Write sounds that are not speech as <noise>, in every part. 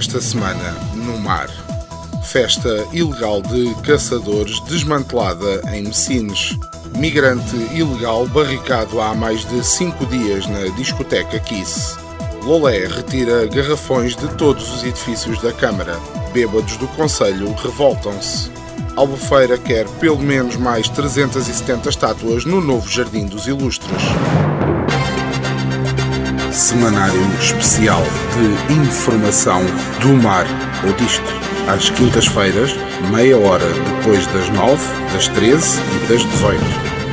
Esta semana, no mar. Festa ilegal de caçadores desmantelada em Messines. Migrante ilegal barricado há mais de cinco dias na discoteca Kiss. Lolé retira garrafões de todos os edifícios da Câmara. Bêbados do Conselho revoltam-se. Albufeira quer pelo menos mais 370 estátuas no novo Jardim dos Ilustres. Semanário especial de informação do mar ou disto. Às quintas-feiras, meia hora depois das nove, das treze e das dezoito.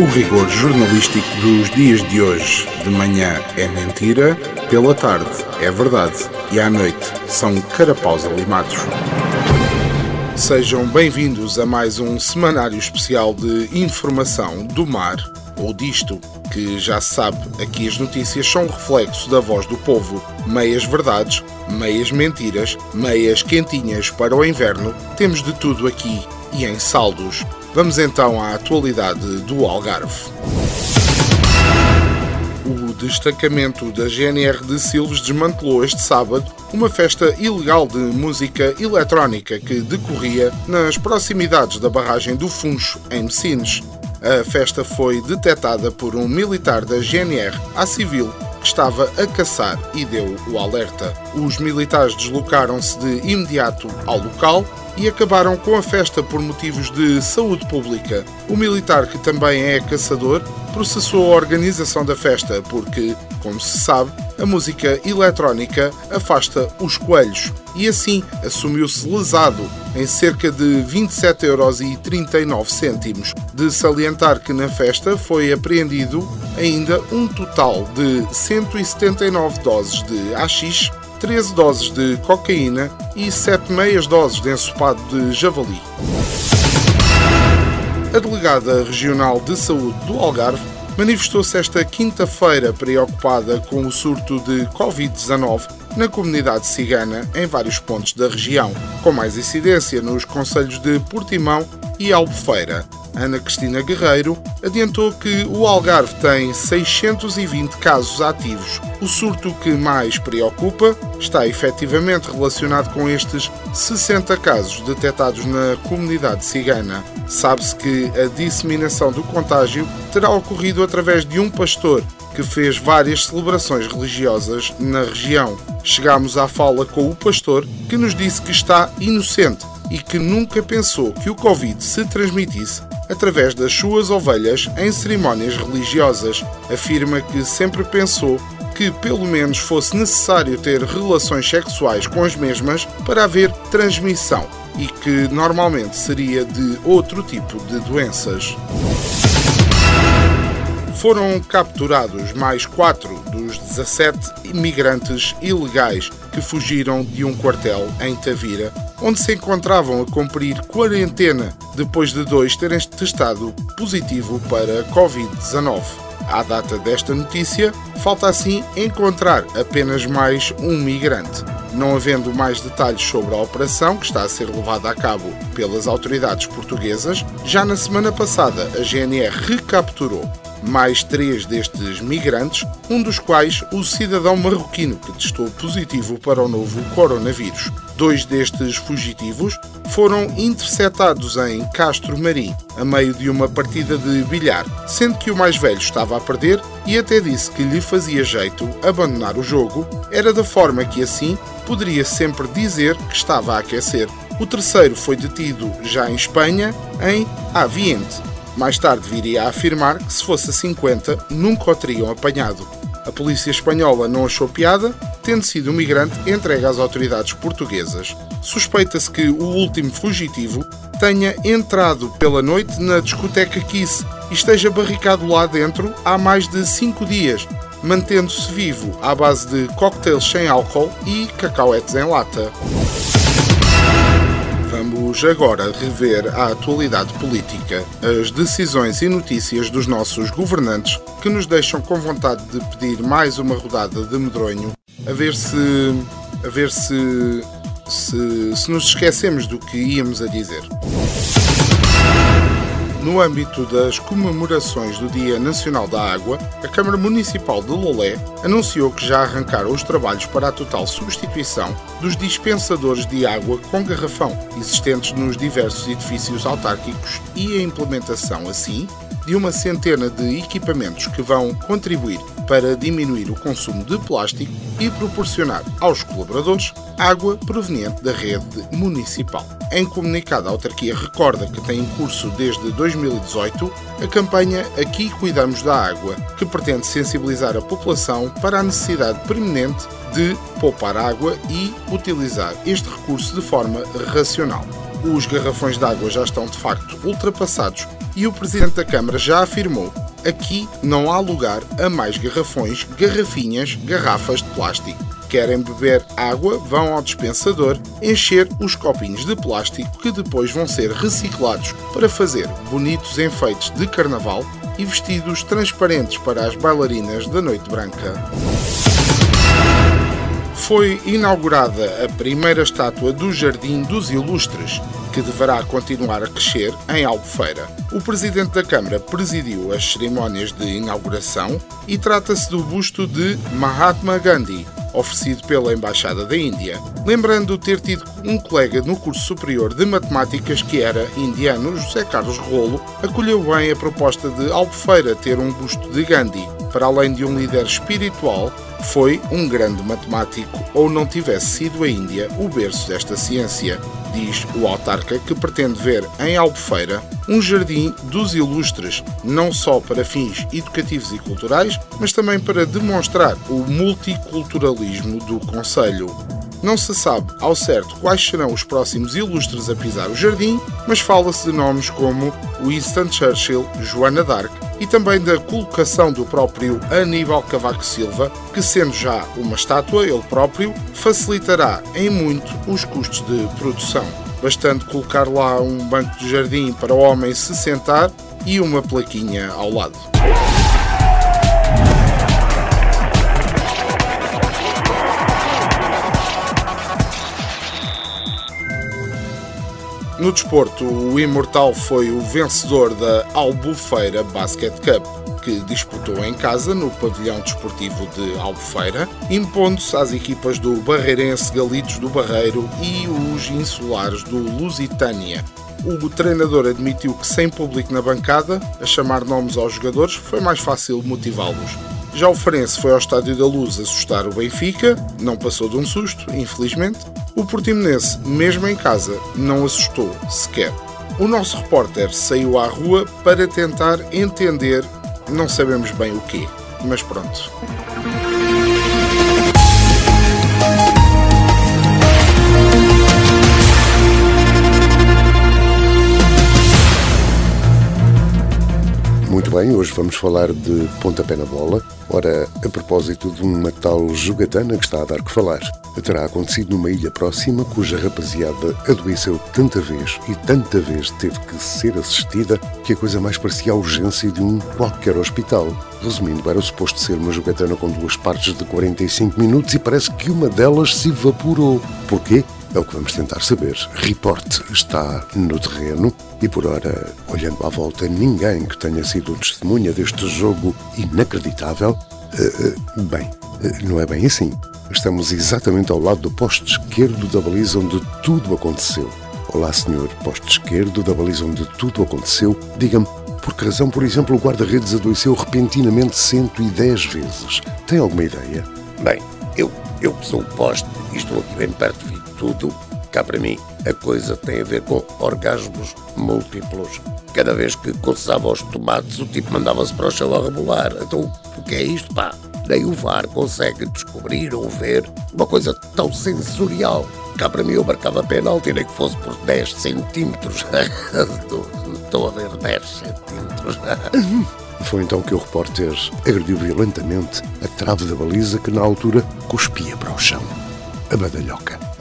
O rigor jornalístico dos dias de hoje. De manhã é mentira, pela tarde é verdade e à noite são carapaus alimados. Sejam bem-vindos a mais um semanário especial de informação do mar ou disto, que já se sabe, aqui as notícias são reflexo da voz do povo. Meias verdades, meias mentiras, meias quentinhas para o inverno, temos de tudo aqui e em saldos. Vamos então à atualidade do Algarve. O destacamento da GNR de Silves desmantelou este sábado uma festa ilegal de música eletrónica que decorria nas proximidades da barragem do Funcho, em Messines. A festa foi detectada por um militar da GNR à civil que estava a caçar e deu o alerta. Os militares deslocaram-se de imediato ao local e acabaram com a festa por motivos de saúde pública. O militar, que também é caçador, processou a organização da festa porque, como se sabe, a música eletrónica afasta os coelhos e assim assumiu-se lesado em cerca de 27,39 euros. De salientar que na festa foi apreendido ainda um total de 179 doses de haxixe 13 doses de cocaína e 7 meias doses de ensopado de javali. A delegada regional de saúde do Algarve manifestou-se esta quinta-feira preocupada com o surto de Covid-19 na comunidade cigana em vários pontos da região, com mais incidência nos concelhos de Portimão e Albufeira. Ana Cristina Guerreiro adiantou que o Algarve tem 620 casos ativos. O surto que mais preocupa está efetivamente relacionado com estes 60 casos detectados na comunidade cigana. Sabe-se que a disseminação do contágio terá ocorrido através de um pastor que fez várias celebrações religiosas na região. Chegámos à fala com o pastor que nos disse que está inocente e que nunca pensou que o Covid se transmitisse através das suas ovelhas em cerimónias religiosas. Afirma que sempre pensou que pelo menos fosse necessário ter relações sexuais com as mesmas para haver transmissão e que normalmente seria de outro tipo de doenças. Foram capturados mais quatro dos 17 imigrantes ilegais que fugiram de um quartel em Tavira, onde se encontravam a cumprir quarentena depois de dois terem testado positivo para Covid-19. À data desta notícia, falta assim encontrar apenas mais um migrante. Não havendo mais detalhes sobre a operação que está a ser levada a cabo pelas autoridades portuguesas, já na semana passada a GNR recapturou mais três destes migrantes, um dos quais o cidadão marroquino que testou positivo para o novo coronavírus. Dois destes fugitivos foram interceptados em Castro Marim, a meio de uma partida de bilhar, sendo que o mais velho estava a perder e até disse que lhe fazia jeito abandonar o jogo, era da forma que assim poderia sempre dizer que estava a aquecer. O terceiro foi detido já em Espanha, em Aviente, mais tarde viria a afirmar que se fosse a 50 nunca o teriam apanhado. A polícia espanhola não achou piada, tendo sido o migrante entregue às autoridades portuguesas. suspeita-se que o último fugitivo tenha entrado pela noite na discoteca Kiss e esteja barricado lá dentro há mais de cinco dias, mantendo-se vivo à base de cocktails sem álcool e cacauetes em lata. Vamos agora rever a atualidade política, as decisões e notícias dos nossos governantes que nos deixam com vontade de pedir mais uma rodada de medronho, a ver se. a ver se. se, se nos esquecemos do que íamos a dizer. No âmbito das comemorações do Dia Nacional da Água, a Câmara Municipal de Lolé anunciou que já arrancaram os trabalhos para a total substituição dos dispensadores de água com garrafão existentes nos diversos edifícios autárquicos e a implementação, assim, de uma centena de equipamentos que vão contribuir para diminuir o consumo de plástico e proporcionar aos colaboradores água proveniente da rede municipal. Em comunicado, a autarquia recorda que tem em curso desde 2018 a campanha Aqui Cuidamos da Água, que pretende sensibilizar a população para a necessidade preeminente de poupar água e utilizar este recurso de forma racional. Os garrafões de água já estão de facto ultrapassados e o Presidente da Câmara já afirmou aqui não há lugar a mais garrafões, garrafinhas, garrafas de plástico. Querem beber água, vão ao dispensador encher os copinhos de plástico que depois vão ser reciclados para fazer bonitos enfeites de carnaval e vestidos transparentes para as bailarinas da Noite Branca foi inaugurada a primeira estátua do Jardim dos Ilustres, que deverá continuar a crescer em Albufeira. O Presidente da Câmara presidiu as cerimónias de inauguração e trata-se do busto de Mahatma Gandhi, oferecido pela Embaixada da Índia, lembrando ter tido um colega no curso superior de matemáticas que era indiano, José Carlos Rolo, acolheu bem a proposta de Albufeira ter um busto de Gandhi, para além de um líder espiritual foi um grande matemático ou não tivesse sido a Índia o berço desta ciência, diz o autarca que pretende ver em Albufeira um jardim dos ilustres, não só para fins educativos e culturais, mas também para demonstrar o multiculturalismo do Conselho. Não se sabe ao certo quais serão os próximos ilustres a pisar o jardim, mas fala-se de nomes como Winston Churchill, Joana d'Arc e também da colocação do próprio Aníbal Cavaco Silva, que sendo já uma estátua ele próprio, facilitará em muito os custos de produção. Bastante colocar lá um banco de jardim para o homem se sentar e uma plaquinha ao lado. No desporto, o Imortal foi o vencedor da Albufeira Basket Cup, que disputou em casa no pavilhão desportivo de Albufeira, impondo-se às equipas do Barreirense Galitos do Barreiro e os insulares do Lusitânia. O treinador admitiu que sem público na bancada, a chamar nomes aos jogadores, foi mais fácil motivá-los. Já o Farense foi ao Estádio da Luz assustar o Benfica, não passou de um susto, infelizmente. O Portimonense, mesmo em casa, não assustou sequer. O nosso repórter saiu à rua para tentar entender, não sabemos bem o quê, mas pronto. Bem, hoje vamos falar de pontapé na bola. Ora, a propósito de uma tal jogatana que está a dar que falar. Terá acontecido numa ilha próxima cuja rapaziada adoeceu tanta vez e tanta vez teve que ser assistida que a coisa mais parecia a urgência de um qualquer hospital. Resumindo, era suposto ser uma jogatana com duas partes de 45 minutos e parece que uma delas se evaporou. Porquê? É o que vamos tentar saber. Report está no terreno e, por ora, olhando à volta, ninguém que tenha sido testemunha deste jogo inacreditável. Uh, bem, uh, não é bem assim. Estamos exatamente ao lado do poste esquerdo da baliza onde tudo aconteceu. Olá, senhor, poste esquerdo da baliza onde tudo aconteceu. Diga-me, por que razão, por exemplo, o guarda-redes adoeceu repentinamente 110 vezes? Tem alguma ideia? Bem, eu, eu sou o poste e estou aqui bem perto de tudo, cá para mim, a coisa tem a ver com orgasmos múltiplos. Cada vez que coçava os tomates, o tipo mandava-se para o chão a rebolar. Então, o que é isto, pá? Nem o VAR consegue descobrir ou ver uma coisa tão sensorial. Cá para mim eu marcava penalti, nem que fosse por 10 centímetros. <laughs> Estou a ver 10 centímetros. <laughs> Foi então que o repórter agrediu violentamente a trave da baliza que na altura cuspia para o chão. A badalhoca.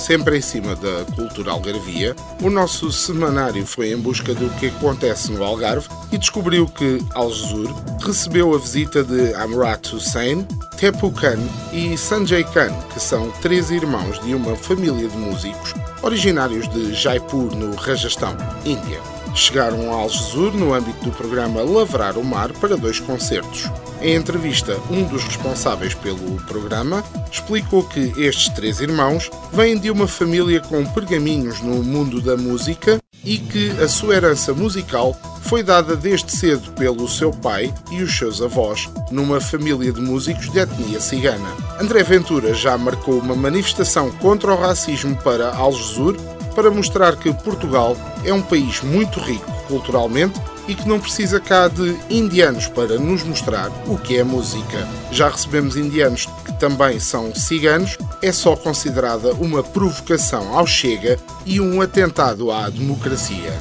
Sempre em cima da cultura algarvia, o nosso semanário foi em busca do que acontece no Algarve e descobriu que Algesur recebeu a visita de Amrat Hussein, Tepu Khan e Sanjay Khan, que são três irmãos de uma família de músicos originários de Jaipur, no Rajastão, Índia. Chegaram a Algesur no âmbito do programa Lavrar o Mar para dois concertos. Em entrevista, um dos responsáveis pelo programa explicou que estes três irmãos vêm de uma família com pergaminhos no mundo da música e que a sua herança musical foi dada desde cedo pelo seu pai e os seus avós, numa família de músicos de etnia cigana. André Ventura já marcou uma manifestação contra o racismo para Algesur para mostrar que Portugal é um país muito rico culturalmente e que não precisa cá de indianos para nos mostrar o que é música. Já recebemos indianos que também são ciganos, é só considerada uma provocação ao Chega e um atentado à democracia.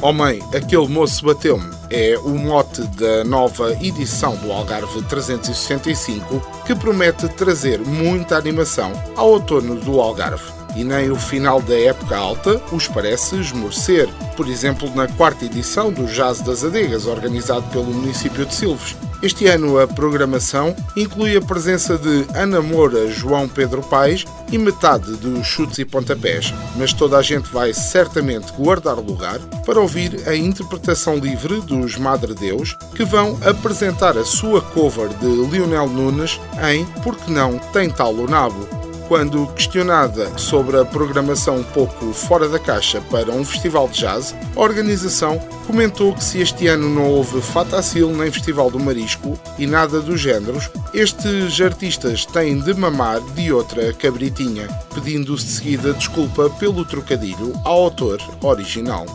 Oh aquele moço bateu-me. É o mote da nova edição do Algarve 365 que promete trazer muita animação ao outono do Algarve e nem o final da época alta os parece esmorecer. Por exemplo, na quarta edição do Jazz das Adegas, organizado pelo município de Silves. Este ano a programação inclui a presença de Ana Moura, João Pedro Paes e metade dos chutes e pontapés, mas toda a gente vai certamente guardar lugar para ouvir a interpretação livre dos Madre Deus, que vão apresentar a sua cover de Lionel Nunes em Porque Não Tem Tal o Nabo, quando questionada sobre a programação um pouco fora da caixa para um festival de jazz, a organização comentou que se este ano não houve Fatacil nem Festival do Marisco e nada dos géneros, estes artistas têm de mamar de outra cabritinha, pedindo de seguida desculpa pelo trocadilho ao autor original.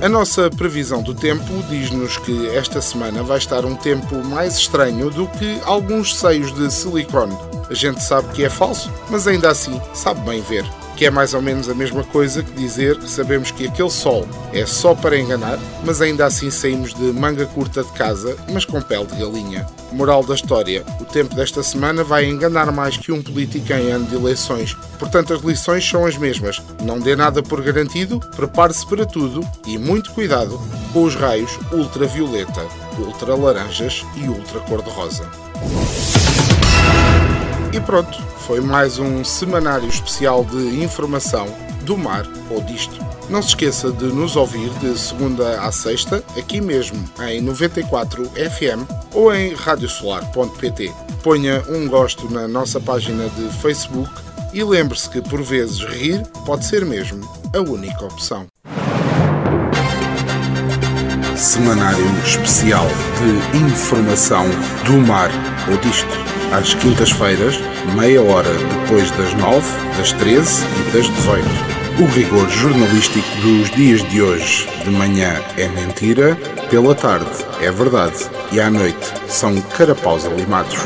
A nossa previsão do tempo diz-nos que esta semana vai estar um tempo mais estranho do que alguns seios de silicone a gente sabe que é falso, mas ainda assim sabe bem ver. Que é mais ou menos a mesma coisa que dizer que sabemos que aquele sol é só para enganar, mas ainda assim saímos de manga curta de casa, mas com pele de galinha. Moral da história: o tempo desta semana vai enganar mais que um político em ano de eleições. Portanto, as lições são as mesmas. Não dê nada por garantido, prepare-se para tudo e muito cuidado com os raios ultravioleta, ultra laranjas e ultra cor-de-rosa. E pronto, foi mais um semanário especial de informação do mar ou disto. Não se esqueça de nos ouvir de segunda a sexta, aqui mesmo em 94 FM ou em radiosolar.pt. Ponha um gosto na nossa página de Facebook e lembre-se que por vezes rir pode ser mesmo a única opção. Semanário especial de informação do mar ou disto às quintas-feiras, meia hora depois das nove, das treze e das dezoito. O rigor jornalístico dos dias de hoje. De manhã é mentira, pela tarde é verdade e à noite são carapaus alimados.